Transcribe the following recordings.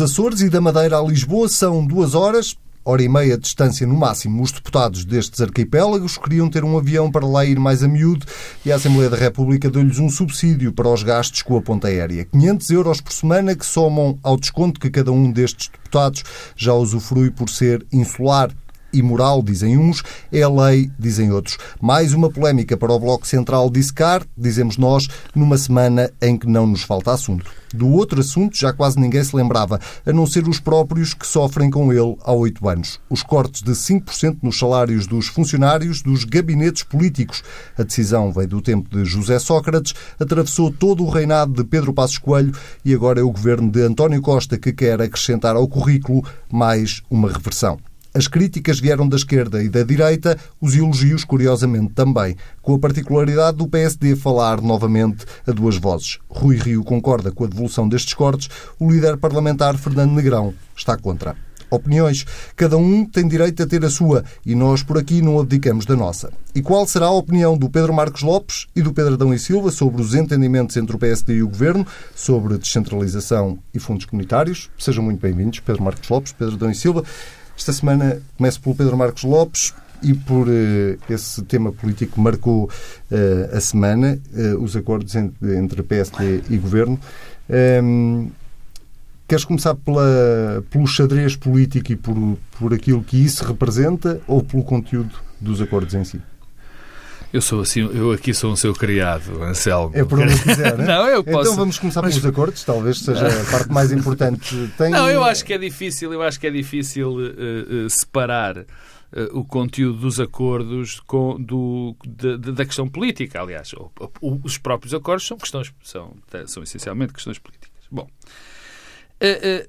Dos Açores e da Madeira a Lisboa são duas horas, hora e meia de distância no máximo. Os deputados destes arquipélagos queriam ter um avião para lá ir mais a miúdo e a Assembleia da República deu-lhes um subsídio para os gastos com a ponta aérea. 500 euros por semana que somam ao desconto que cada um destes deputados já usufrui por ser insular imoral, dizem uns, é lei, dizem outros. Mais uma polémica para o Bloco Central de Iscar, dizemos nós, numa semana em que não nos falta assunto. Do outro assunto já quase ninguém se lembrava, a não ser os próprios que sofrem com ele há oito anos. Os cortes de 5% nos salários dos funcionários dos gabinetes políticos. A decisão veio do tempo de José Sócrates, atravessou todo o reinado de Pedro Passos Coelho e agora é o governo de António Costa que quer acrescentar ao currículo mais uma reversão. As críticas vieram da esquerda e da direita, os elogios, curiosamente, também, com a particularidade do PSD falar novamente a duas vozes. Rui Rio concorda com a devolução destes cortes, o líder parlamentar Fernando Negrão está contra. Opiniões. Cada um tem direito a ter a sua e nós por aqui não abdicamos da nossa. E qual será a opinião do Pedro Marcos Lopes e do Pedro Adão e Silva sobre os entendimentos entre o PSD e o Governo, sobre descentralização e fundos comunitários? Sejam muito bem-vindos, Pedro Marcos Lopes, Pedro Adão e Silva. Esta semana começo pelo Pedro Marcos Lopes e por uh, esse tema político que marcou uh, a semana, uh, os acordos entre, entre PSD e Governo. Um, ehm, queres começar pela, pelo xadrez político e por, por aquilo que isso representa ou pelo conteúdo dos acordos em si? Eu sou assim, eu aqui sou um seu criado, Anselmo. É por onde quiser, né? não, eu posso. Então vamos começar pelos acordos, talvez seja a parte mais importante. Tem... Não, eu acho que é difícil, eu acho que é difícil uh, uh, separar uh, o conteúdo dos acordos com, do, de, de, da questão política. Aliás, o, o, os próprios acordos são questões, são, são essencialmente questões políticas. Bom. Uh,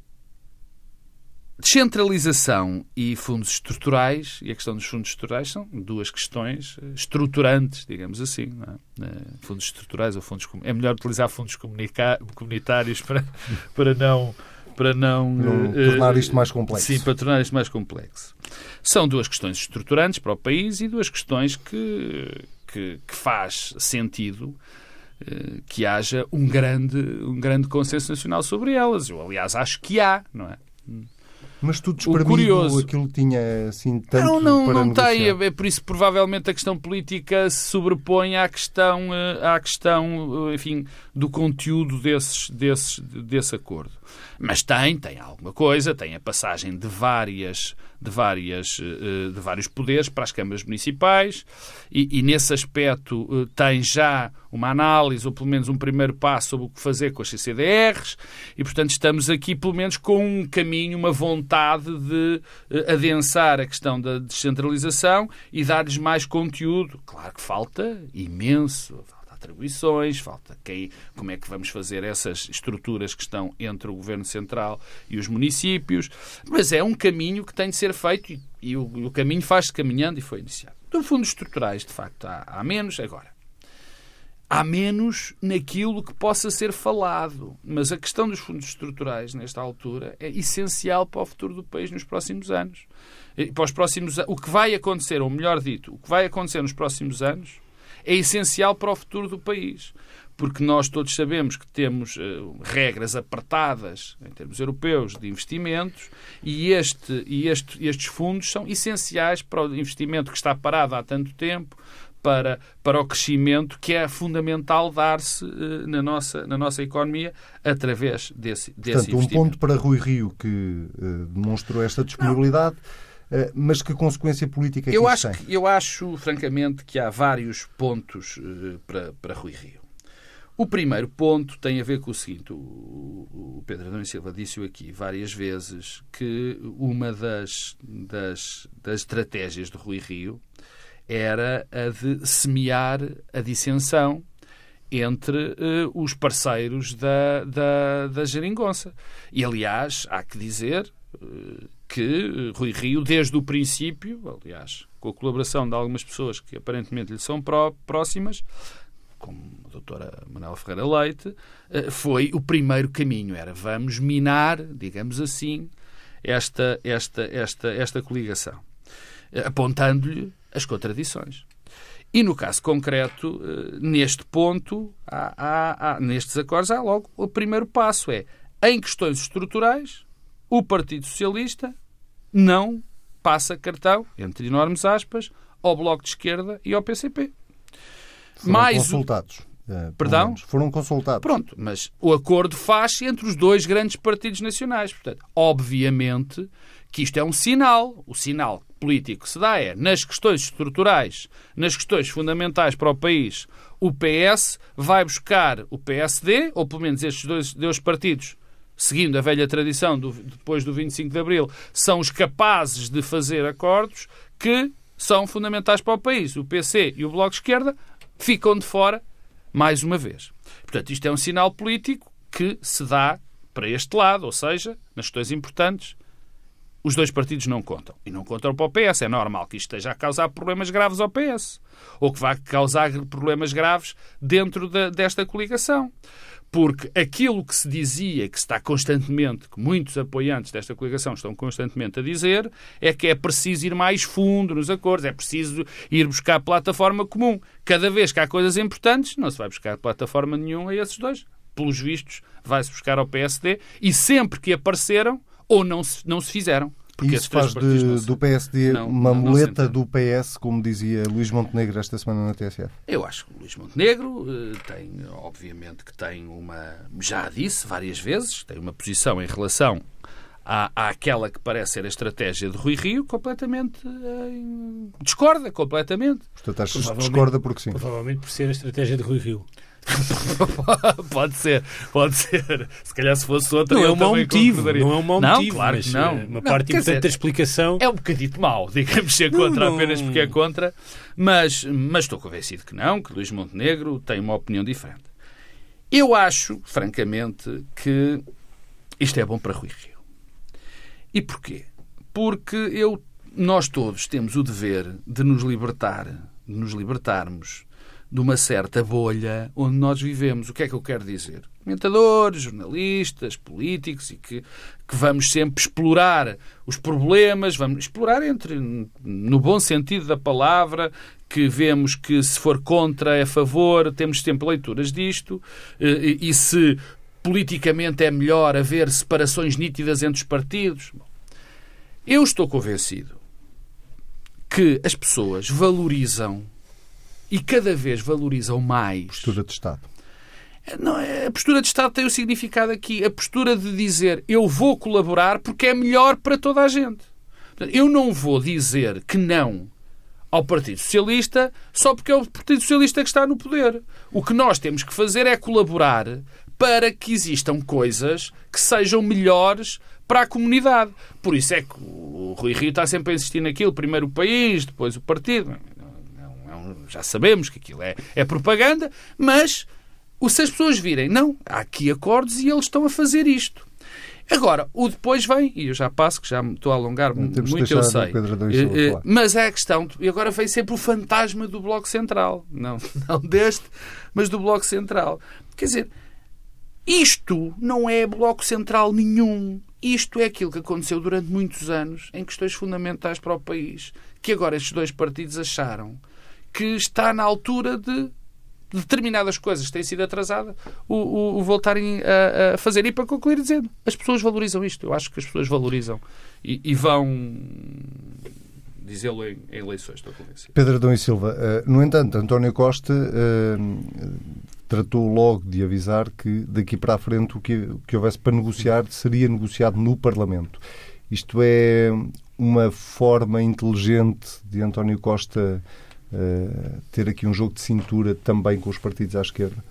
Descentralização e fundos estruturais, e a questão dos fundos estruturais são duas questões eh, estruturantes, digamos assim. É? Eh, fundos estruturais ou fundos. É melhor utilizar fundos comunitários para, para não. Para não, não uh, tornar isto mais complexo. Sim, para tornar isto mais complexo. São duas questões estruturantes para o país e duas questões que, que, que faz sentido que haja um grande, um grande consenso nacional sobre elas. Eu, aliás, acho que há, não é? Mas tudo espremido, curioso, aquilo tinha assim tanto não, não, para não negociar. tem. É por isso provavelmente a questão política se sobrepõe à questão, eh, à questão eh, enfim, do conteúdo desses, desses, desse acordo. Mas tem, tem alguma coisa, tem a passagem de várias de, várias, eh, de vários poderes para as câmaras municipais e, e, nesse aspecto eh, tem já uma análise ou pelo menos um primeiro passo sobre o que fazer com as CCDRs e, portanto, estamos aqui pelo menos com um caminho, uma vontade de eh, adensar a questão da descentralização e dar-lhes mais conteúdo. Claro que falta imenso, atribuições, falta quem, como é que vamos fazer essas estruturas que estão entre o Governo Central e os municípios. Mas é um caminho que tem de ser feito e, e o, o, caminho faz-se caminhando e foi iniciado. Do fundos estruturais, de facto, há, há menos. Agora, há menos naquilo que possa ser falado. Mas a questão dos fundos estruturais, nesta altura, é essencial para o futuro do país nos próximos anos. E para os próximos, o que vai acontecer, ou melhor dito, o que vai acontecer nos próximos anos é essencial para o futuro do país. Porque nós todos sabemos que temos uh, regras apertadas em termos europeus de investimentos e, este, e este, estes fundos são essenciais para o investimento que está parado há tanto tempo, para, para o crescimento que é fundamental dar-se uh, na, nossa, na nossa economia através desse, desse Portanto, investimento. um ponto para Rui Rio que uh, demonstrou esta disponibilidade. Não mas que consequência política é que eu isso acho tem? Que, eu acho, francamente, que há vários pontos uh, para, para Rui Rio. O primeiro ponto tem a ver com o seguinte: o, o Pedro Adão Silva disse-o aqui várias vezes que uma das, das, das estratégias de Rui Rio era a de semear a dissensão entre uh, os parceiros da, da, da geringonça. E, aliás, há que dizer que Rui Rio, desde o princípio, aliás, com a colaboração de algumas pessoas que aparentemente lhe são pró próximas, como a doutora Manuela Ferreira Leite, eh, foi o primeiro caminho. Era vamos minar, digamos assim, esta, esta, esta, esta coligação, eh, apontando-lhe as contradições. E no caso concreto, eh, neste ponto, há, há, há, nestes acordos, há logo o primeiro passo: é em questões estruturais, o Partido Socialista não passa cartão, entre enormes aspas, ao Bloco de Esquerda e ao PCP. Foram Mais consultados. Uh, Perdão? Foram consultados. Pronto, mas o acordo faz-se entre os dois grandes partidos nacionais. Portanto, obviamente que isto é um sinal. O sinal político que se dá é, nas questões estruturais, nas questões fundamentais para o país, o PS vai buscar o PSD, ou pelo menos estes dois, dois partidos, seguindo a velha tradição do, depois do 25 de Abril, são os capazes de fazer acordos que são fundamentais para o país. O PC e o Bloco de Esquerda ficam de fora mais uma vez. Portanto, isto é um sinal político que se dá para este lado, ou seja, nas questões importantes, os dois partidos não contam. E não contam para o PS. É normal que isto esteja a causar problemas graves ao PS. Ou que vá causar problemas graves dentro de, desta coligação. Porque aquilo que se dizia, que está constantemente, que muitos apoiantes desta coligação estão constantemente a dizer, é que é preciso ir mais fundo nos acordos, é preciso ir buscar plataforma comum. Cada vez que há coisas importantes, não se vai buscar plataforma nenhuma a esses dois. Pelos vistos, vai-se buscar ao PSD e sempre que apareceram, ou não se, não se fizeram. Porque Isso faz de, do PSD não, uma não, muleta do PS, como dizia Luís Montenegro esta semana na TSF? Eu acho que o Luís Montenegro uh, tem, obviamente, que tem uma. Já disse várias vezes, tem uma posição em relação à, àquela que parece ser a estratégia de Rui Rio, completamente. Uh, discorda completamente. Portanto, acho que discorda porque sim. Provavelmente por ser a estratégia de Rui Rio. pode ser, pode ser. Se calhar se fosse outra, não é um mau motivo, não é um mau não, motivo, claro que não. Uma não, parte importante dizer, da explicação é um bocadito mau, digamos ser contra não, apenas porque é contra, mas, mas estou convencido que não, que Luís Montenegro tem uma opinião diferente. Eu acho, francamente, que isto é bom para Rui Rio. E porquê? Porque eu, nós todos temos o dever de nos libertar, de nos libertarmos de uma certa bolha onde nós vivemos. O que é que eu quero dizer? Comentadores, jornalistas, políticos e que, que vamos sempre explorar os problemas, vamos explorar entre, no bom sentido da palavra, que vemos que se for contra é a favor, temos sempre leituras disto, e, e se politicamente é melhor haver separações nítidas entre os partidos. Eu estou convencido que as pessoas valorizam e cada vez valorizam mais. Postura de Estado. Não, a postura de Estado tem o significado aqui. A postura de dizer eu vou colaborar porque é melhor para toda a gente. Eu não vou dizer que não ao Partido Socialista só porque é o Partido Socialista que está no poder. O que nós temos que fazer é colaborar para que existam coisas que sejam melhores para a comunidade. Por isso é que o Rui Rio está sempre a insistir naquilo. Primeiro o país, depois o partido já sabemos que aquilo é, é propaganda, mas se as pessoas virem, não, há aqui acordos e eles estão a fazer isto. Agora, o depois vem, e eu já passo, que já me estou a alongar muito, eu sei. Eh, mas é a questão, e agora vem sempre o fantasma do Bloco Central. Não, não deste, mas do Bloco Central. Quer dizer, isto não é Bloco Central nenhum. Isto é aquilo que aconteceu durante muitos anos em questões fundamentais para o país, que agora estes dois partidos acharam que está na altura de determinadas coisas que têm sido atrasadas, o, o, o voltarem a, a, fazer. E para concluir dizendo, as pessoas valorizam isto. Eu acho que as pessoas valorizam e, e vão dizê-lo em, em, eleições, estou convencido. Pedro Adão e Silva, uh, no entanto, António Costa uh, tratou logo de avisar que daqui para a frente o que, o que houvesse para negociar seria negociado no Parlamento. Isto é uma forma inteligente de António Costa uh, ter aqui um jogo de cintura também com os partidos à esquerda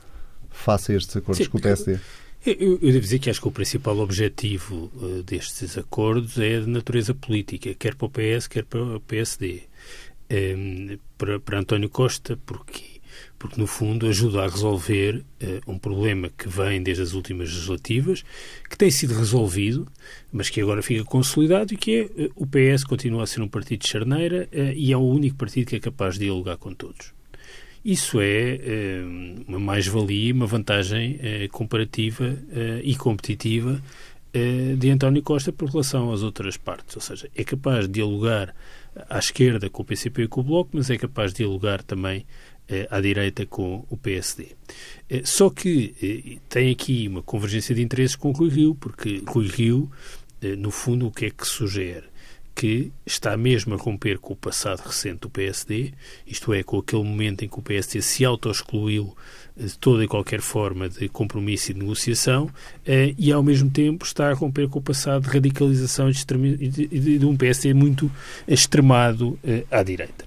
face a estes acordos Sim, com o PSD? Eu, eu, devo dizer que acho que o principal objetivo uh, destes acordos é de natureza política, quer para o PS, quer para o PSD. Um, ehm, para, para António Costa, porque porque no fundo ajuda a resolver uh, um problema que vem desde as últimas legislativas, que tem sido resolvido, mas que agora fica consolidado e que é uh, o PS continua a ser um partido de charneira uh, e é o único partido que é capaz de dialogar com todos. Isso é uma mais-valia, uma vantagem comparativa e competitiva de António Costa por relação às outras partes. Ou seja, é capaz de dialogar à esquerda com o PCP e com o Bloco, mas é capaz de dialogar também à direita com o PSD. Só que tem aqui uma convergência de interesses com o Rui Rio, porque Rui Rio, no fundo, o que é que sugere? que está mesmo a romper com o passado recente do PSD, isto é, com aquele momento em que o PSD se auto-excluiu toda e qualquer forma de compromisso e de negociação eh, e, ao mesmo tempo, está a romper com o passado de radicalização de um PSD muito extremado eh, à direita.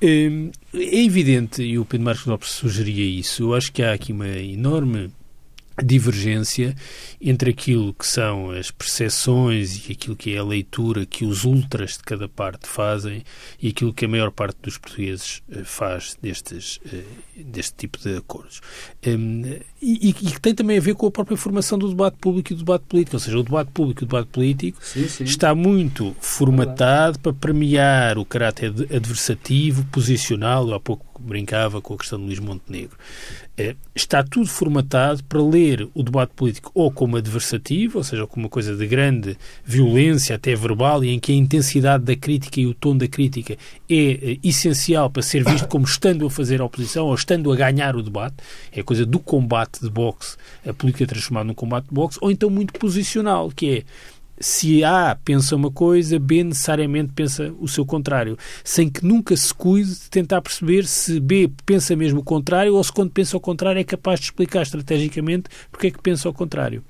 Eh, é evidente, e o Pedro Marcos Lopes sugeria isso, eu acho que há aqui uma enorme divergência entre aquilo que são as percepções e aquilo que é a leitura que os ultras de cada parte fazem e aquilo que a maior parte dos portugueses eh, faz destes, eh, deste tipo de acordos. Hum, e, que tem também a ver com a própria formação do debate público e do debate político. Ou seja, o debate público e o debate político sim, sim. está muito formatado para premiar o caráter adversativo, posicional. Eu há pouco brincava com a questão de Luís Montenegro. É, está tudo formatado para ler o debate político ou como adversativo, ou seja, como uma coisa de grande violência, até verbal, e em que a intensidade da crítica e o tom da crítica é, é essencial para ser visto como estando a fazer a oposição ou estando a ganhar o debate. É coisa do combate de boxe, a política transformada num combate de boxe, ou então muito posicional, que é se A pensa uma coisa, B necessariamente pensa o seu contrário, sem que nunca se cuide de tentar perceber se B pensa mesmo o contrário ou se quando pensa o contrário é capaz de explicar estrategicamente porque é que pensa o contrário.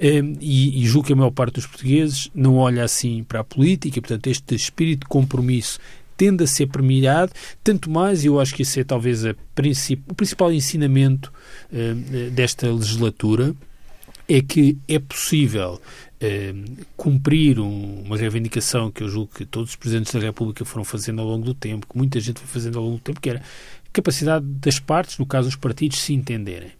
Hum, e, e julgo que a maior parte dos portugueses não olha assim para a política, portanto este espírito de compromisso tende a ser premiado, tanto mais, e eu acho que isso é talvez o principal ensinamento hum, desta legislatura, é que é possível eh, cumprir um, uma reivindicação que eu julgo que todos os presidentes da República foram fazendo ao longo do tempo, que muita gente foi fazendo ao longo do tempo, que era a capacidade das partes, no caso os partidos, se entenderem.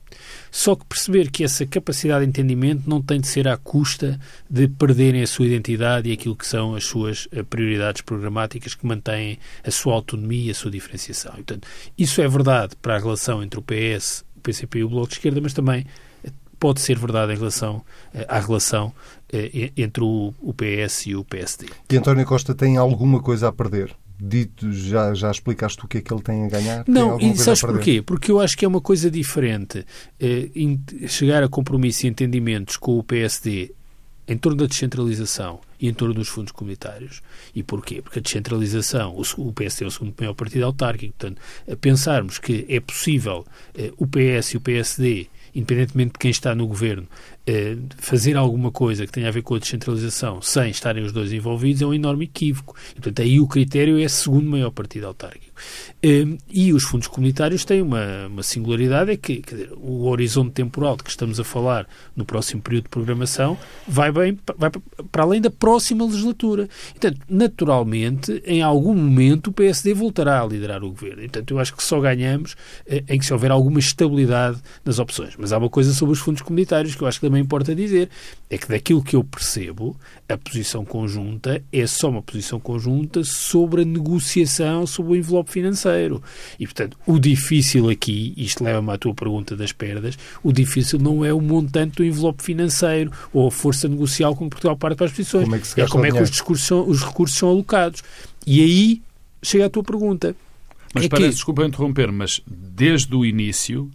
Só que perceber que essa capacidade de entendimento não tem de ser à custa de perderem a sua identidade e aquilo que são as suas eh, prioridades programáticas que mantêm a sua autonomia e a sua diferenciação. E, portanto, isso é verdade para a relação entre o PS, o PCP e o Bloco de Esquerda, mas também pode ser verdade em relação eh, à relação eh, entre o, PS e o PSD. E António Costa tem alguma coisa a perder? Dito, já, já explicaste o que é que ele tem a ganhar? Não, e sabes porquê? Porque eu acho que é uma coisa diferente eh, chegar a compromisso e entendimentos com o PSD em torno da descentralização e em torno dos fundos comunitários. E porquê? Porque a descentralização, o PSD é o segundo maior partido autárquico, portanto, pensarmos que é possível o PS e o PSD independentemente de quem está no governo, fazer alguma coisa que tenha a ver com a descentralização sem estarem os dois envolvidos é um enorme equívoco. E, portanto, aí o critério é segundo maior partido autárquico. Eh, e os fundos comunitários têm uma, uma singularidade, é que dizer, o horizonte temporal de que estamos a falar no próximo período de programação vai, bem, vai para além da próxima legislatura. Portanto, naturalmente, em algum momento o PSD voltará a liderar o governo. Portanto, eu acho que só ganhamos eh, em que se houver alguma estabilidade nas opções. Mas há uma coisa sobre os fundos comunitários que eu acho que também importa dizer, é que daquilo que eu percebo, a posição conjunta é só uma posição conjunta sobre a negociação sobre o envelope financeiro. E, portanto, o difícil aqui, isto leva-me à tua pergunta das perdas, o difícil não é o montante do envelope financeiro ou a força negocial com que Portugal parte para as posições. Como é que, é como é que os, discursos são, os recursos são alocados. E aí chega à tua pergunta. Mas é parece, que... desculpa interromper, mas desde o início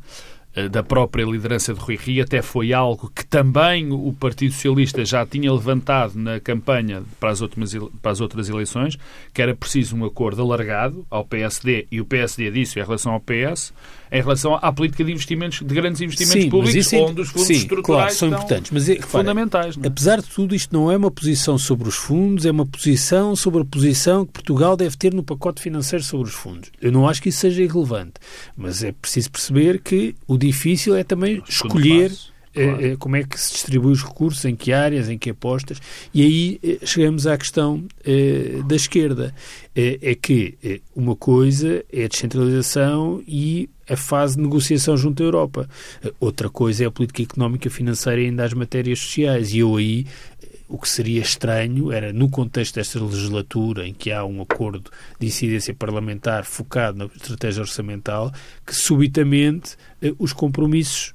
da própria liderança de Rui Rio, até foi algo que também o Partido Socialista já tinha levantado na campanha para as, outras, para as outras eleições, que era preciso um acordo alargado ao PSD, e o PSD disse em relação ao PS, em relação à política de investimentos, de grandes investimentos sim, públicos, é, onde os fundos sim, estruturais claro, são importantes. Mas é, fundamentais. É? Apesar de tudo, isto não é uma posição sobre os fundos, é uma posição sobre a posição que Portugal deve ter no pacote financeiro sobre os fundos. Eu não acho que isso seja irrelevante, mas é preciso perceber que o difícil é também escolher Claro. Eh, como é que se distribui os recursos, em que áreas, em que apostas, e aí eh, chegamos à questão eh, da esquerda. É que uma coisa é a descentralização e a fase de negociação junto à Europa. Outra coisa é a política económica, financeira e ainda as matérias sociais. E eu aí o que seria estranho era, no contexto desta legislatura, em que há um acordo de incidência parlamentar focado na estratégia orçamental, que subitamente os compromissos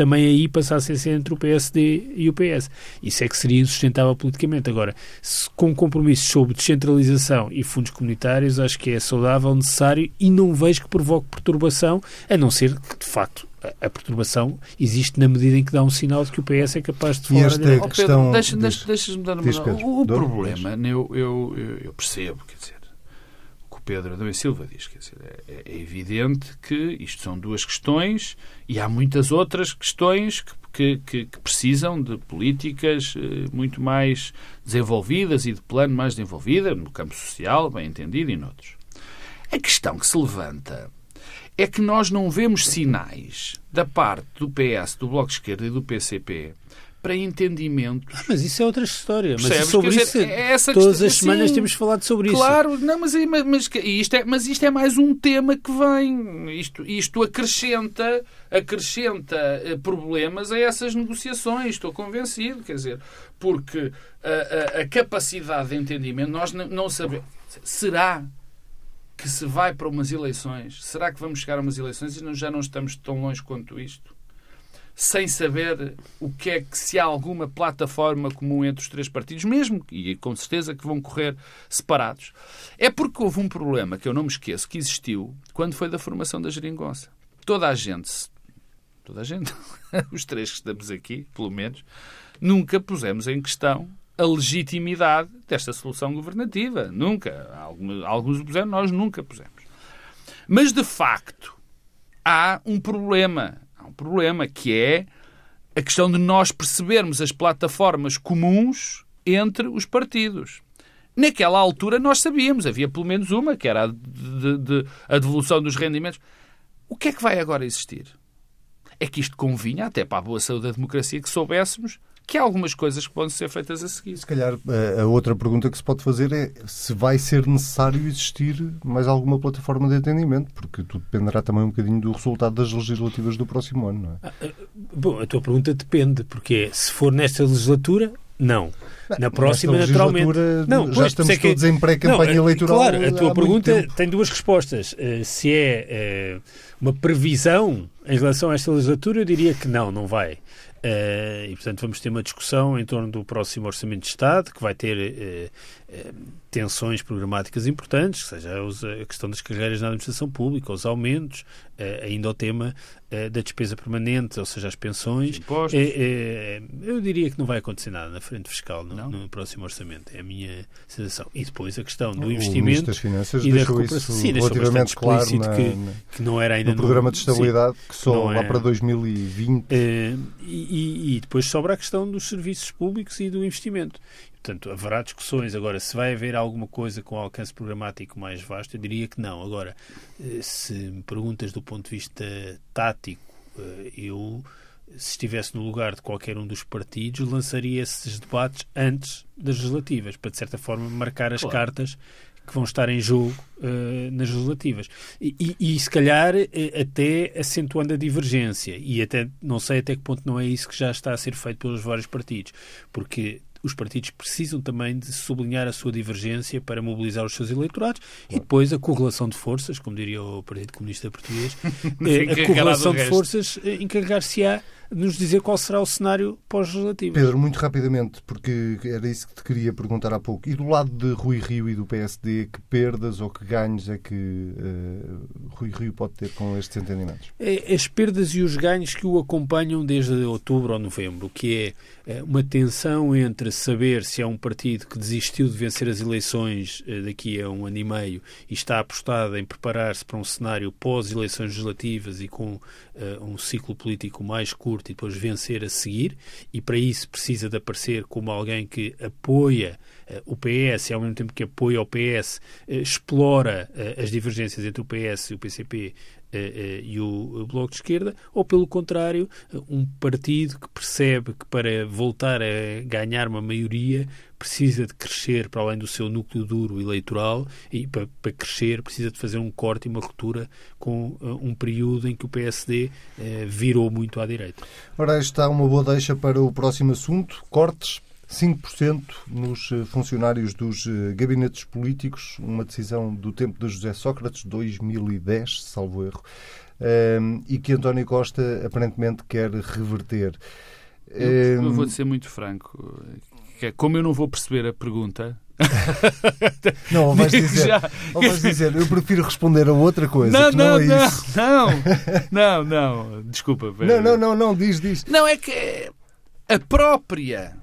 também aí passasse a ser entre o PSD e o PS. Isso é que seria insustentável politicamente. Agora, se, com compromissos sobre descentralização e fundos comunitários, acho que é saudável, necessário e não vejo que provoque perturbação, a não ser que, de facto, a perturbação existe na medida em que dá um sinal de que o PS é capaz de falar. E esta oh, questão... Deixa-me deixa, deixa dar uma... O, o problema, eu, eu, eu percebo, quer dizer, o Pedro Adão Silva diz. Quer dizer, é, é, evidente que isto são duas questões e há muitas outras questões que, que, que, precisam de políticas eh, muito mais desenvolvidas e de plano mais desenvolvido no campo social, bem entendido, e noutros. A questão que se levanta é que nós não vemos sinais da parte do PS, do Bloco de Esquerda e do PCP para entendimento. Ah, mas isso é outra história. Mas sobre isso, dizer, é essa todas questão, as semanas sim, temos falado sobre claro, isso. Claro, não, mas, mas, mas, isto é, mas isto é mais um tema que vem. Isto, isto acrescenta, acrescenta eh, problemas a essas negociações, estou convencido. Quer dizer, porque a, a, a capacidade de entendimento, nós não, não sabemos. Será que se vai para umas eleições? Será que vamos chegar a umas eleições e nós já não estamos tão longe quanto isto? Sem saber o que é que se há alguma plataforma comum entre os três partidos, mesmo e com certeza que vão correr separados. É porque houve um problema que eu não me esqueço que existiu quando foi da formação da geringonça. Toda a gente, toda a gente, os três que estamos aqui, pelo menos, nunca pusemos em questão a legitimidade desta solução governativa. Nunca. Alguns o puseram, nós nunca pusemos. Mas, de facto, há um problema um problema, que é a questão de nós percebermos as plataformas comuns entre os partidos. Naquela altura nós sabíamos, havia pelo menos uma, que era a, de, de, a devolução dos rendimentos. O que é que vai agora existir? É que isto convinha, até para a boa saúde da democracia, que soubéssemos que há algumas coisas que podem ser feitas a seguir. Se calhar a outra pergunta que se pode fazer é se vai ser necessário existir mais alguma plataforma de atendimento, porque tudo dependerá também um bocadinho do resultado das legislativas do próximo ano, não é? Ah, ah, bom, a tua pergunta depende, porque é, se for nesta legislatura, não. Na próxima, naturalmente. Não, já pois, estamos é que... todos em pré-campanha eleitoral. Claro, a tua pergunta tem duas respostas. Uh, se é uh, uma previsão em relação a esta legislatura, eu diria que não, não vai. Uh, e, portanto, vamos ter uma discussão em torno do próximo Orçamento de Estado, que vai ter uh, tensões programáticas importantes, seja a questão das carreiras na administração pública, os aumentos, ainda o tema da despesa permanente, ou seja, as pensões. eu diria que não vai acontecer nada na frente fiscal no, no, próximo Orçamento. É a minha sensação. E depois a questão do o investimento das Finanças e da recuperação. Sim, relativamente claro na, que, que, não era ainda no programa de estabilidade, sim, que só lá é, para 2020. e, e, e, depois sobra a questão dos serviços públicos e do investimento. Portanto, haverá discussões. Agora, se vai haver alguma coisa com alcance programático mais vasto, eu diria que não. Agora, eh, se me perguntas do ponto de vista tático, eh, eu, se estivesse no lugar de qualquer um dos partidos, lançaria esses debates antes das legislativas, para, de certa forma, marcar as claro. cartas que vão estar em jogo uh, nas legislativas. E, e, e, se calhar até acentuando a divergência. E até não sei até que ponto não é isso que já está a ser feito pelos vários partidos. Porque os partidos precisam também de sublinhar a sua divergência para mobilizar os seus eleitorados e depois a correlação de forças, como diria o Partido Comunista Português, eh, a correlação de forças encarregar-se-á nos dizer qual será o cenário pós-legislativo. Pedro, muito rapidamente, porque era isso que te queria perguntar há pouco. E do lado de Rui Rio e do PSD, que perdas ou que ganhos é que uh, Rui Rio pode ter com estes entendimentos? É, as perdas e os ganhos que o acompanham desde outubro ou novembro, que é, é uma tensão entre saber se é um partido que desistiu de vencer as eleições uh, daqui a um ano e meio e está apostado em preparar-se para um cenário pós-eleições legislativas e com uh, um ciclo político mais curto curto e depois vencer a seguir, e para isso precisa de aparecer como alguém que apoia uh, o PS e ao mesmo tempo que apoia o PS, uh, eh, explora uh, as divergências entre o PS e o PCP e o Bloco de Esquerda, ou pelo contrário, um partido que percebe que para voltar a ganhar uma maioria precisa de crescer para além do seu núcleo duro eleitoral e para, para crescer precisa de fazer um corte e uma ruptura com uh, um período em que o PSD uh, eh, virou muito à direita. Ora, está uma boa deixa para o próximo assunto, cortes 5% nos eh, funcionários dos gabinetes políticos, uma decisão do tempo de José Sócrates, 2010, salvo erro. um, e que António Costa aparentemente quer reverter. Eu, eu vou ser muito franco. É como eu não vou perceber a pergunta, não, ou vais, dizer, Já... ou vais dizer, eu prefiro responder a outra coisa. Não, não, não, é não, não, não, não, desculpa. Não, não, não, não, diz, diz. Não, é que a própria,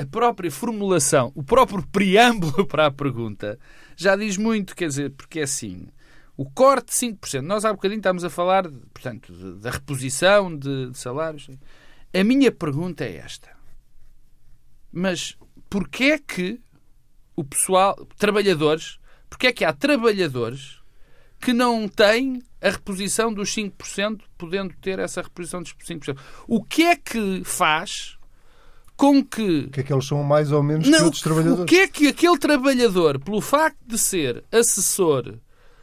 a própria formulação, o próprio preâmbulo para a pergunta já diz muito, quer dizer, porque é assim, o corte de 5%, nós há bocadinho estamos a falar, portanto, da reposição de, de salários. A minha pergunta é esta. Mas porquê é que o pessoal, trabalhadores, porque é que há trabalhadores que não têm a reposição dos 5%, podendo ter essa reposição dos 5%. O que é que faz com que... Que é que eles são mais ou menos não, que outros trabalhadores? O que é que aquele trabalhador, pelo facto de ser assessor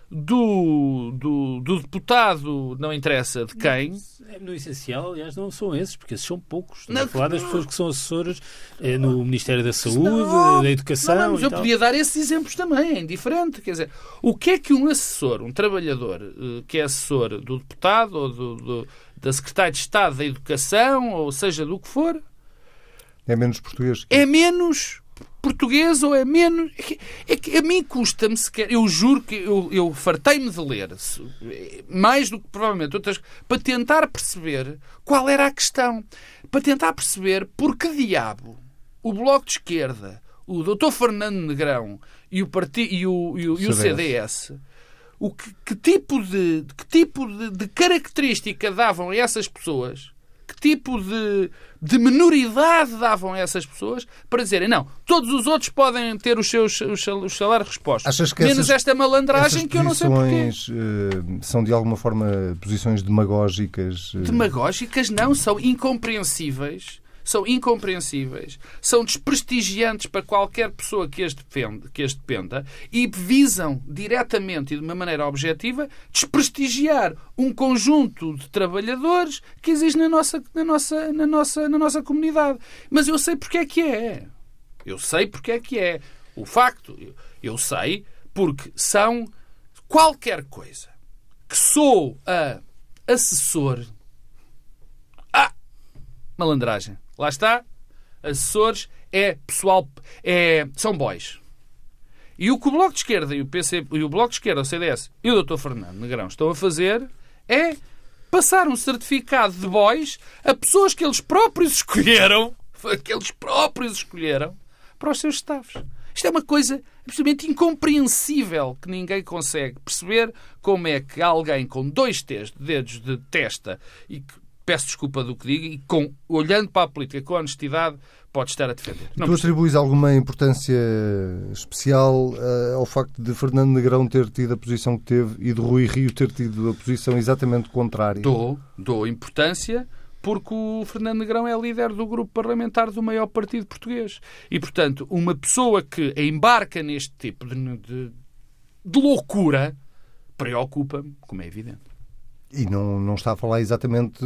do, do, do, deputado, não interessa de quem. No essencial, aliás, não são esses, porque esses são poucos. Estamos a falar das pessoas que são assessoras eh, no Ministério da Saúde, não, da Educação. Não, mas eu tal. podia dar esses exemplos também, é indiferente. Quer dizer, o que é que um assessor, um trabalhador eh, que é assessor do deputado ou do, do, da secretária de Estado da Educação, ou seja, do que for. É menos português. Que... É menos português ou é menos. É que a mim custa-me sequer. Eu juro que eu, eu fartei-me de ler, mais do que provavelmente outras, para tentar perceber qual era a questão. Para tentar perceber por que diabo o Bloco de Esquerda, o Dr. Fernando Negrão e o, parti, e o, e o, e o CDS. O que, que, tipo, de, que tipo de, de característica davam a essas pessoas que tipo de, de menoridade davam a essas pessoas para dizerem não, todos os outros podem ter os seus os, os salários respostos. Menos essas, esta malandragem que eu não sei porquê. Uh, são de alguma forma posições demagógicas? Uh... Demagógicas não, são incompreensíveis são incompreensíveis, são desprestigiantes para qualquer pessoa que as, defende, que as dependa e visam diretamente e de uma maneira objetiva desprestigiar um conjunto de trabalhadores que existe na nossa, na nossa, na nossa, na nossa comunidade. Mas eu sei porque é que é. Eu sei porque é que é. O facto, eu sei porque são qualquer coisa que sou a assessor. Malandragem. Lá está. Assessores é pessoal. É, são boys. E o que o Bloco de Esquerda e o, PC, e o Bloco de Esquerda, o CDS e o Dr. Fernando Negrão estão a fazer é passar um certificado de boys a pessoas que eles próprios escolheram, que eles próprios escolheram, para os seus staffs. Isto é uma coisa absolutamente incompreensível que ninguém consegue perceber como é que alguém com dois dedos de testa e que peço desculpa do que digo e, com, olhando para a política com honestidade, pode estar a defender. Não tu atribuis alguma importância especial uh, ao facto de Fernando Negrão ter tido a posição que teve e de Rui Rio ter tido a posição exatamente contrária? Dou, dou importância porque o Fernando Negrão é líder do grupo parlamentar do maior partido português. E, portanto, uma pessoa que embarca neste tipo de, de, de loucura preocupa-me, como é evidente. E não, não está a falar exatamente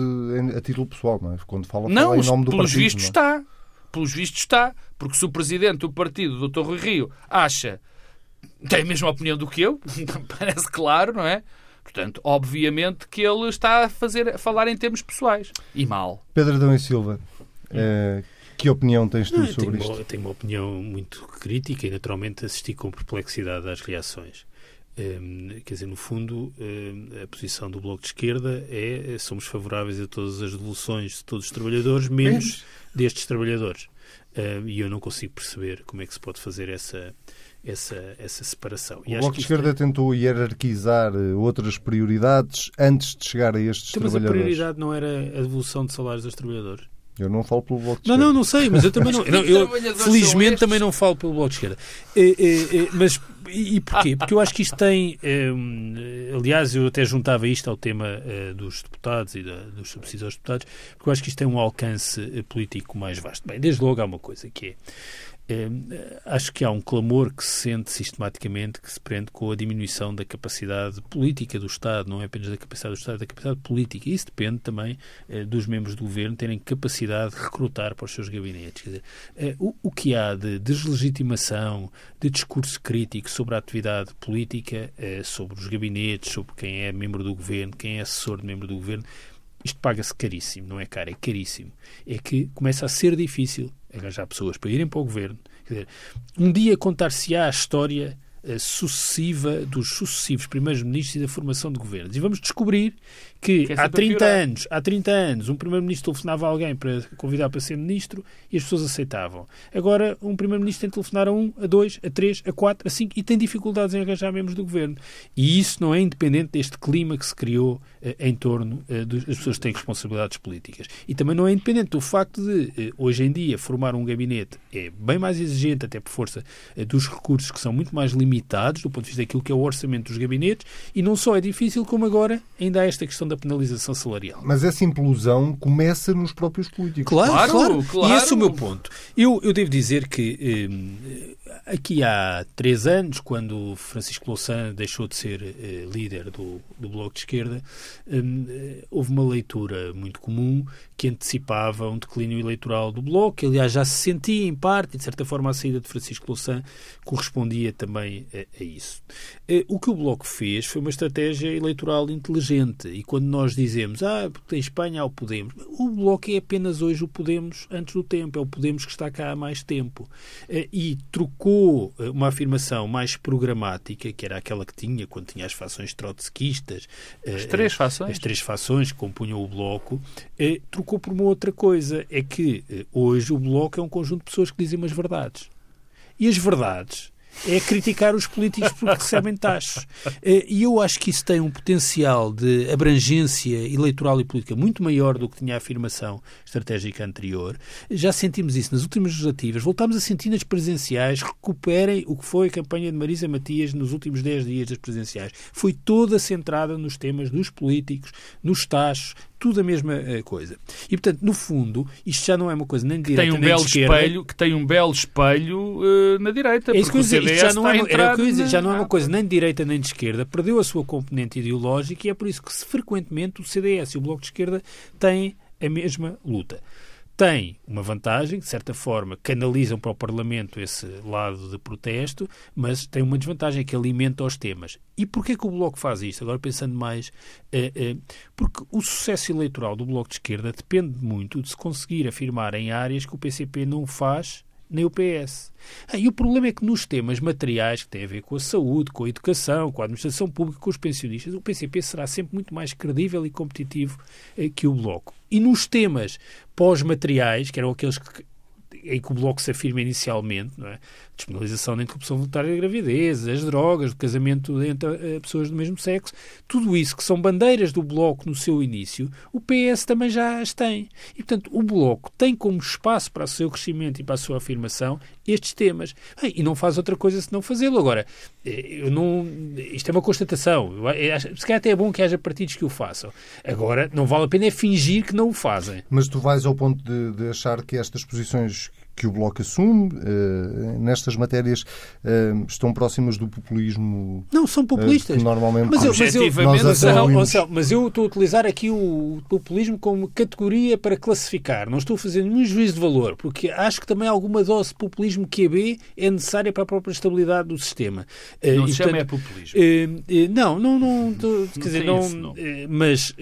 a título pessoal, não é? Quando fala, não, fala em nome do pelos partido. Vistos não é? está. Pelos vistos está. Porque se o presidente do partido, o Dr. Rui Rio, acha, tem a mesma opinião do que eu, parece claro, não é? Portanto, obviamente que ele está a, fazer, a falar em termos pessoais. E mal. Pedro Adão e Silva, eh, que opinião tens tu não, sobre tenho isto? Uma, tenho uma opinião muito crítica e, naturalmente, assisti com perplexidade às reações. Um, quer dizer, no fundo, um, a posição do Bloco de Esquerda é somos favoráveis a todas as devoluções de todos os trabalhadores, menos destes trabalhadores. Um, e eu não consigo perceber como é que se pode fazer essa, essa, essa separação. E o Bloco de Esquerda é... tentou hierarquizar eh, outras prioridades antes de chegar a estes então, trabalhadores. Mas a prioridade não era a devolução de salários dos trabalhadores? Eu não falo pelo Bloco de Esquerda. Não, não, não sei, mas eu também não. não eu, felizmente também não falo pelo Bloco de Esquerda. É, é, é, mas e, e porquê? Porque eu acho que isto tem. Eh, aliás, eu até juntava isto ao tema eh, dos deputados e da, dos subsídios aos deputados, porque eu acho que isto tem um alcance eh, político mais vasto. Bem, desde logo há uma coisa que é acho que há um clamor que se sente sistematicamente que se prende com a diminuição da capacidade política do Estado, não é apenas da capacidade do Estado, da capacidade política. Isso depende também eh, dos membros do governo terem capacidade de recrutar para os seus gabinetes. Dizer, eh, o, o, que há de deslegitimação, de discurso crítico sobre a atividade política, eh, sobre os gabinetes, sobre quem é membro do governo, quem é assessor de membro do governo, isto paga-se caríssimo, não é caro, é caríssimo. É que começa a ser difícil arranjar pessoas para irem para o governo. Quer dizer, um dia contar-se-á a história eh, sucessiva dos sucessivos primeiros ministros e da formação de governos. E vamos descobrir que, que é há 30 anos, há 30 anos, um primeiro-ministro telefonava a alguém para convidar para ser ministro e as pessoas aceitavam. Agora, um primeiro-ministro tem de telefonar a um, a dois, a três, a quatro, a cinco e tem dificuldades em arranjar membros do governo. E isso não é independente deste clima que se criou eh, em torno eh, das pessoas que têm responsabilidades políticas. E também não é independente do facto de, eh, hoje em dia, formar um gabinete é bem mais exigente, até por força dos recursos que são muito mais limitados do ponto de vista daquilo que é o orçamento dos gabinetes, e não só é difícil, como agora ainda há esta questão da penalização salarial. Mas essa implosão começa nos próprios políticos. Claro, claro. claro. claro. E esse é o meu ponto. Eu, eu devo dizer que eh, aqui há três anos, quando Francisco Louçã deixou de ser eh, líder do, do Bloco de Esquerda, eh, houve uma leitura muito comum que antecipava um declínio eleitoral do Bloco, que aliás já se sentia em parte, e de certa forma a saída de Francisco Louçã correspondia também a, a isso. Eh, o que o Bloco fez foi uma estratégia eleitoral inteligente, e quando nós dizemos, ah, em Espanha há o Podemos, o Bloco é apenas hoje o Podemos antes do tempo, é o Podemos que está cá há mais tempo. Eh, e trocou eh, uma afirmação mais programática, que era aquela que tinha quando tinha as fações trotskistas, as três fações, as três fações que compunham o Bloco, trocou por uma outra coisa, é que hoje o Bloco é um conjunto de pessoas que dizem umas verdades. E as verdades é criticar os políticos porque recebem taxas. Eh, e eu acho que isso tem um potencial de abrangência eleitoral e política muito maior do que tinha a afirmação estratégica anterior. Já sentimos isso nas últimas legislativas, voltamos a sentir nas presenciais. Recuperem o que foi a campanha de Marisa Matias nos últimos 10 dias das presenciais. Foi toda centrada nos temas dos políticos, nos taxos, tudo a mesma eh, coisa. E, portanto, no fundo, isto já não é uma coisa nem de direita tem um nem belo de esquerda. Espelho, que tem um belo espelho uh, na direita. É isso que eu dizer, já não, é, era que dizer, já não é uma coisa nem de direita nem de esquerda. Perdeu a sua componente ideológica e é por isso que, frequentemente, o CDS e o Bloco de Esquerda têm a mesma luta tem uma vantagem, de certa forma, canalizam para o Parlamento esse lado de protesto, mas tem uma desvantagem que alimenta os temas. E porquê que o Bloco faz isto? Agora pensando mais, é, é, porque o sucesso eleitoral do Bloco de Esquerda depende muito de se conseguir afirmar em áreas que o PCP não faz nem o PS. Ah, e o problema é que nos temas materiais que têm a ver com a saúde, com a educação, com a administração pública, com os pensionistas, o PCP será sempre muito mais credível e competitivo eh, que o Bloco. E nos temas pós-materiais, que eram aqueles que em que o Bloco se afirma inicialmente, não é? despenalização da interrupção voluntária da gravidez, as drogas, o casamento entre uh, pessoas do mesmo sexo, tudo isso que são bandeiras do Bloco no seu início, o PS também já as tem. E, portanto, o Bloco tem como espaço para o seu crescimento e para a sua afirmação estes temas. E não faz outra coisa senão fazê-lo. Agora, eh, eu não, isto é uma constatação. Se calhar até é bom que haja partidos que o façam. Agora, não vale a pena é fingir que não o fazem. Mas tu vais ao ponto de, de achar que estas posições que o Bloco assume uh, nestas matérias uh, estão próximas do populismo. Não, são populistas. Uh, normalmente mas eu, mas, eu, mas, não, mas eu estou a utilizar aqui o populismo como categoria para classificar. Não estou a fazer nenhum juízo de valor, porque acho que também alguma dose de populismo QB é necessária para a própria estabilidade do sistema. Não se chama é populismo. não, não, não, quer dizer, não, não, mas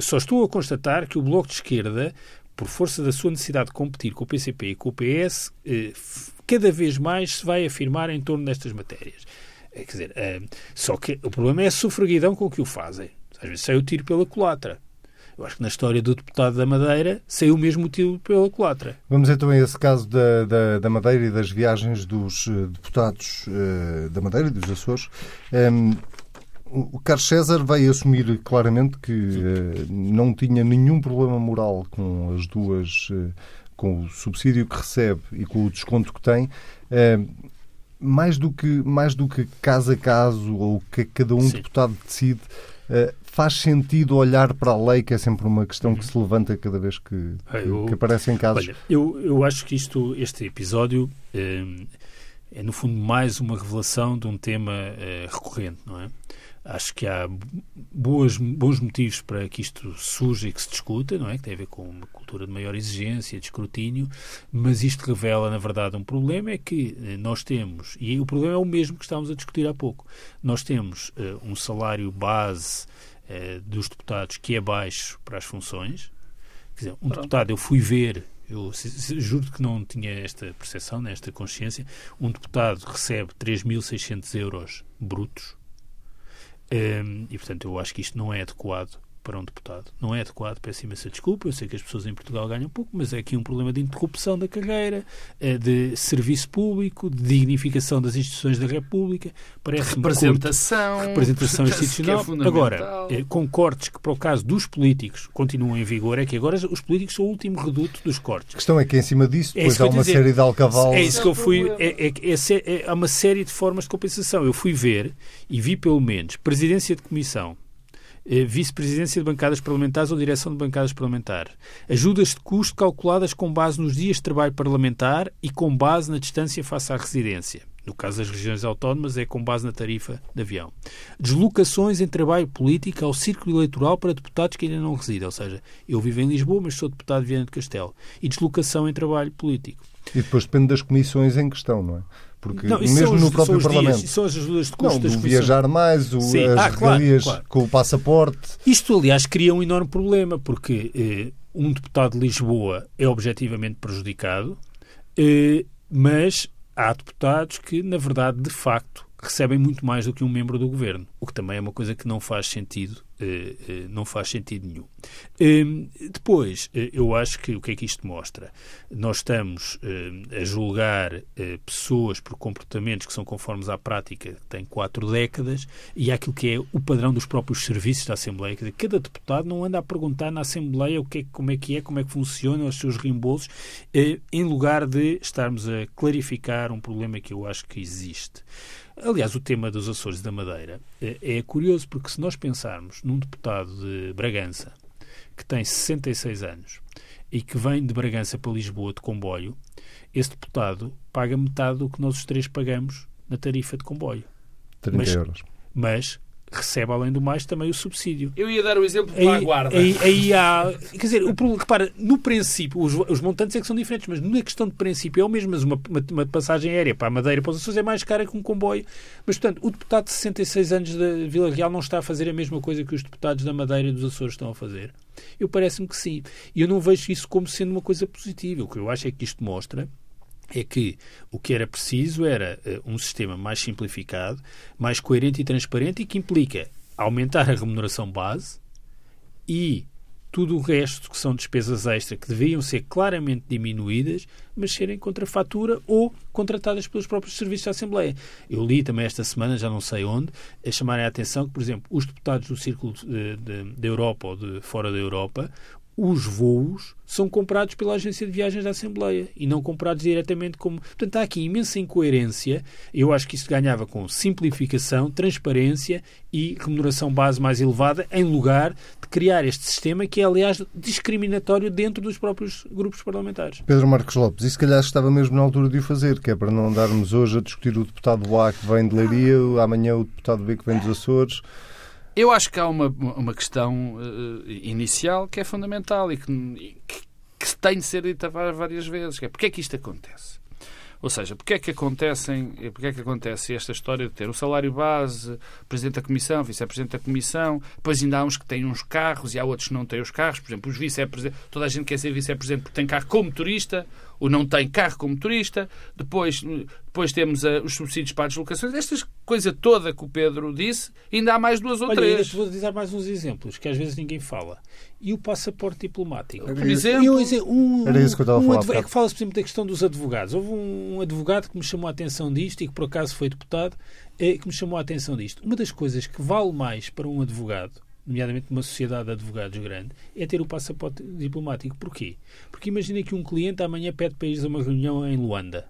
só estou a constatar que o Bloco de Esquerda por força da sua necessidade de competir com o PCP e com o PS, eh, cada vez mais se vai afirmar em torno destas matérias. É, quer dizer, eh, só que o problema é a sufraguidão com que o fazem. Às vezes sai o tiro pela culatra. Eu acho que na história do deputado da Madeira saiu mesmo tiro pela culatra. Vamos então a esse caso da, da, da Madeira e das viagens dos deputados da Madeira e dos Açores. O Carlos César vai assumir claramente que uh, não tinha nenhum problema moral com as duas, uh, com o subsídio que recebe e com o desconto que tem. Uh, mais do que mais do que caso a caso ou que cada um Sim. deputado decide, faz sentido olhar para a lei, que é sempre uma questão que se levanta cada vez que, ah, que aparece em casos. Olha, eu, eu acho que isto, este episódio é, no fundo, mais uma revelação de um tema recorrente, não é? Acho que há boas, bons motivos para que isto surja e que se discuta, não é? Que tem a ver com uma cultura de maior exigência, de escrutínio, mas isto revela, na verdade, um problema é que eh, nós temos, e o problema é o mesmo que estávamos a discutir há pouco, nós temos uh, um salário base uh, dos deputados que é baixo para as funções. Quer dizer, um Pronto. deputado, eu fui ver eu juro que não tinha esta percepção, esta consciência. Um deputado recebe 3.600 euros brutos e, portanto, eu acho que isto não é adequado para um deputado. Não é adequado, peço imensa desculpa, eu sei que as pessoas em Portugal ganham pouco, mas é aqui um problema de interrupção da carreira, eh, de serviço público, de dignificação das instituições da República, parece representação, curto, representação institucional. É Agora, eh, com cortes que, para o caso dos políticos, continuam em vigor, é que agora os políticos são o último reduto dos cortes. A questão é que, em cima disso, é depois é há uma dizer, série de alcavalos. É isso que eu fui. É, é, é, é, uma série de formas de compensação. Eu fui ver e vi, pelo menos, presidência de comissão vice-presidência de bancadas parlamentares ou direção de bancadas parlamentares. Ajudas de custo calculadas com base nos dias de trabalho parlamentar e com base na distância face à residência. No caso das regiões autónomas, é com base na tarifa de avião. Deslocações em trabalho político ao círculo eleitoral para deputados que ainda não residem. Ou seja, eu vivo em Lisboa, mas sou deputado de Viana de Castelo. E deslocação em trabalho político. E depois depende das comissões em questão, não é? Porque não, mesmo no próprio Parlamento. Dias, são as ajudas de não, viajar mais, o, Sim. as ah, regalias claro, claro. com o passaporte. Isto, aliás, cria um enorme problema, porque eh, um deputado de Lisboa é objetivamente prejudicado, eh, mas há deputados que, na verdade, de facto, recebem muito mais do que um membro do governo, o que também é uma coisa que não faz sentido, não faz sentido nenhum. Ehm, depois, eh, eu acho que o que é que isto mostra? Nós estamos a julgar pessoas por comportamentos que são conformes à prática que têm quatro décadas e aquilo que é o padrão dos próprios serviços da Assembleia. Quer dizer, cada deputado não anda a perguntar na Assembleia o que é, como é que é, como é que funcionam os seus reembolsos, em lugar de estarmos a clarificar um problema que eu acho que existe. Aliás, o tema dos Açores da Madeira é, é curioso porque se nós pensarmos num deputado de Bragança que tem 66 anos e que vem de Bragança para Lisboa de comboio, esse deputado paga metade do que nós os três pagamos na tarifa de comboio. 30 mas, euros. Mas recebe, além do mais, também o subsídio. Eu ia dar o exemplo aí, da guarda. Aí, aí há... Quer dizer, o problema, repara, no princípio, os, os, montantes é que são diferentes, mas na questão de princípio é o mesmo, mas uma, uma, uma, passagem aérea para a Madeira para os Açores é mais cara que um comboio. Mas, portanto, o deputado de 66 anos da Vila Real não está a fazer a mesma coisa que os deputados da Madeira e dos Açores estão a fazer? Eu parece-me que sim. E eu não vejo isso como sendo uma coisa positiva. O que eu acho é que isto mostra é que o que era preciso era uh, um sistema mais simplificado, mais coerente e transparente e que implica aumentar a remuneração base e tudo o resto que são despesas extra que deviam ser claramente diminuídas, mas serem contra fatura ou contratadas pelos próprios serviços da Assembleia. Eu li também esta semana, já não sei onde, a chamarem a atenção que, por exemplo, os deputados do Círculo da Europa ou de fora da Europa, os voos são comprados pela agência de viagens da Assembleia e não comprados diretamente como. Portanto, há aqui imensa incoerência. Eu acho que isso ganhava com simplificação, transparência e remuneração base mais elevada, em lugar de criar este sistema que é, aliás, discriminatório dentro dos próprios grupos parlamentares. Pedro Marcos Lopes, isso se calhar estava mesmo na altura de o fazer, que é para não darmos hoje a discutir o deputado A que vem de Leiria, amanhã o deputado B que vem dos Açores. Eu acho que há uma, uma questão uh, inicial que é fundamental e que, que, que tem de ser dita várias vezes, que é porque é que isto acontece? Ou seja, porque é que acontecem, porque é que acontece esta história de ter o salário base, presidente da comissão, vice-presidente da comissão, depois ainda há uns que têm uns carros e há outros que não têm os carros, por exemplo, os vice-presidentes, toda a gente quer ser vice-presidente porque tem carro como motorista, ou não tem carro como motorista, depois, depois temos uh, os subsídios para as deslocações, esta coisa toda que o Pedro disse, ainda há mais duas ou Olha, três. Vou dizer mais uns exemplos que às vezes ninguém fala. E o passaporte diplomático? Por exemplo, um, Era isso que eu estava um, a falar. É que fala-se, por exemplo, da questão dos advogados. Houve um advogado que me chamou a atenção disto e que por acaso foi deputado, é, que me chamou a atenção disto. Uma das coisas que vale mais para um advogado nomeadamente numa sociedade de advogados grande, é ter o passaporte diplomático. Porquê? Porque imagina que um cliente amanhã pede para ir a uma reunião em Luanda.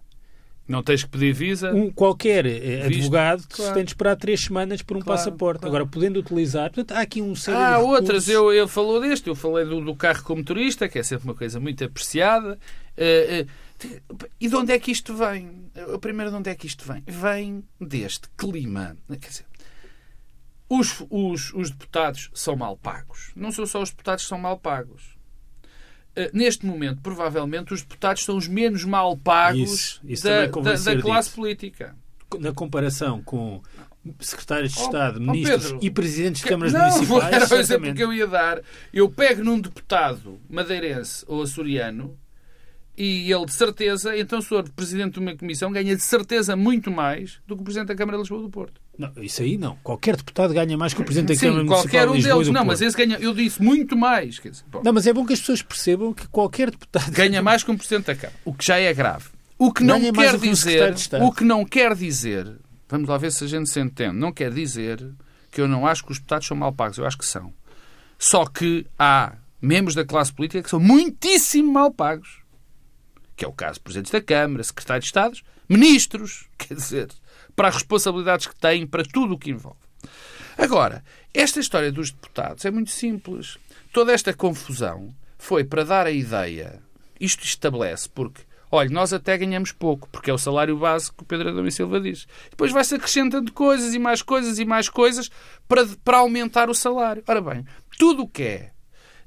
Não tens que pedir visa? Um, qualquer eh, advogado claro. tem de esperar três semanas por um claro, passaporte. Claro. Agora, podendo utilizar... Portanto, há aqui um sério Há outras. Eu, eu falou deste. Eu falei do, do, carro como motorista, que é sempre uma coisa muito apreciada. Uh, uh, e de onde é que isto vem? Primeiro, de onde é que isto vem? Vem deste clima. Quer dizer, os, os, os deputados são mal pagos. Não são só os deputados que são mal pagos. Uh, neste momento, provavelmente, os deputados são os menos mal pagos Isso, isso da, da, da classe dito. política. Na comparação com secretários de Oh, Estado, oh, ministros Pedro, e presidentes de câmaras não, municipais, era o exemplo que eu ia dar. Eu pego num deputado madeirense ou açoriano e ele, de certeza, então, for presidente de uma comissão, ganha de certeza muito mais do que o presidente da Câmara de Lisboa do Porto. Não, isso aí não. Qualquer deputado ganha mais que o presidente da Câmara Municipal qualquer de um Lisboa deles. Não, mas esse ganha, eu disse muito mais. Dizer, Não, mas é bom que as pessoas percebam que qualquer deputado ganha mais que um presidente da Câmara, o que já é grave. O que não Ganha mais quer que dizer, Estado. o que não quer dizer, vamos lá ver se a gente se entende, não quer dizer que eu não acho que os deputados são mal pagos, eu acho que são. Só que há membros da classe política que são muitíssimo mal pagos. Que é o caso de presidentes da Câmara, secretários de Estados, ministros, quer dizer, para as responsabilidades que têm, para tudo o que envolve. Agora, esta história dos deputados é muito simples. Toda esta confusão foi para dar a ideia, isto estabelece, porque, olha, nós até ganhamos pouco, porque é o salário base que o Pedro Adão e Silva diz. Depois vai-se acrescentando coisas e mais coisas e mais coisas para, para aumentar o salário. Ora bem, tudo o que é.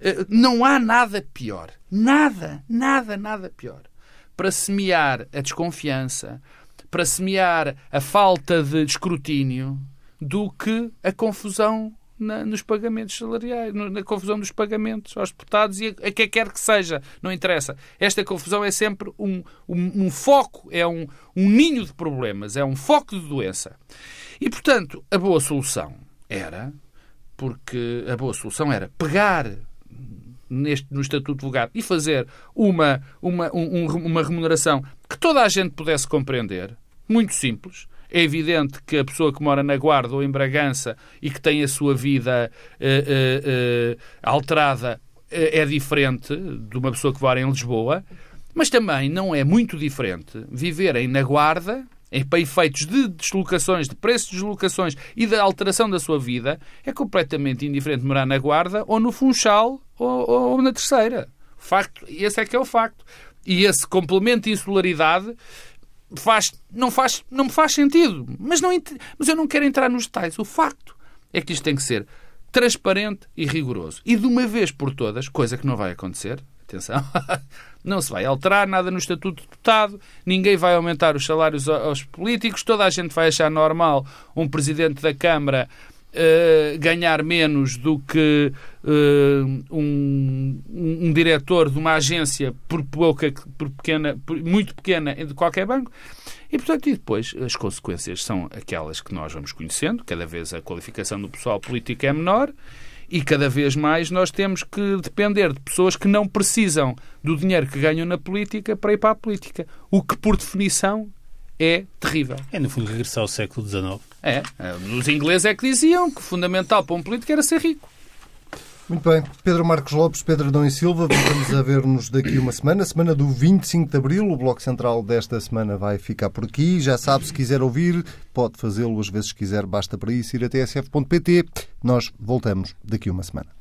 eh, Não há nada pior. Nada, nada, nada pior. Para semear a desconfiança, para semear a falta de escrutínio, do que a confusão na- nos pagamentos salariais, na confusão dos pagamentos aos deputados e a, a que quer que seja, não interessa. Esta confusão é sempre um, um- um foco, é um, um ninho de problemas, é um foco de doença. E, portanto, a boa solução era, porque a boa solução era pegar neste, no Estatuto de e fazer uma, uma, um- um- uma remuneração que toda a gente pudesse compreender, muito simples. É evidente que a pessoa que mora na Guarda ou em Bragança e que tem a sua vida eh, eh, eh, alterada é diferente de uma pessoa que mora em Lisboa, mas também não é muito diferente viverem na Guarda, para efeitos de deslocações, de preços de deslocações e da alteração da sua vida, é completamente indiferente morar na Guarda ou no Funchal ou, ou- ou na Terceira. Facto, esse é que é o facto. E esse complemento de insularidade faz, não, faz, não me faz sentido. Mas, não, mas eu não quero entrar nos detalhes. O facto é que isto tem que ser transparente e rigoroso. E de uma vez por todas, coisa que não vai acontecer, atenção, não se vai alterar nada no Estatuto de Deputado, ninguém vai aumentar os salários aos políticos, toda a gente vai achar normal um Presidente da Câmara eh, ganhar menos do que um, um, um diretor de uma agência por pouca, por pequena, por muito pequena de qualquer banco. E, portanto, e depois as consequências são aquelas que nós vamos conhecendo. Cada vez a qualificação do pessoal político é menor e cada vez mais nós temos que depender de pessoas que não precisam do dinheiro que ganham na política para ir para a política. O que, por definição, é terrível. É, no fundo, regressar ao século XIX. É. Os ingleses é que diziam que o fundamental para um político era ser rico. Muito bem. Pedro Marcos Lopes, Pedro Adão e Silva, voltamos a ver-nos daqui uma semana, semana do 25 de Abril. O Bloco Central desta semana vai ficar por aqui. Já sabe, se quiser ouvir, pode fazê-lo às vezes quiser, basta para isso ir a tsf.pt. Nós voltamos daqui uma semana.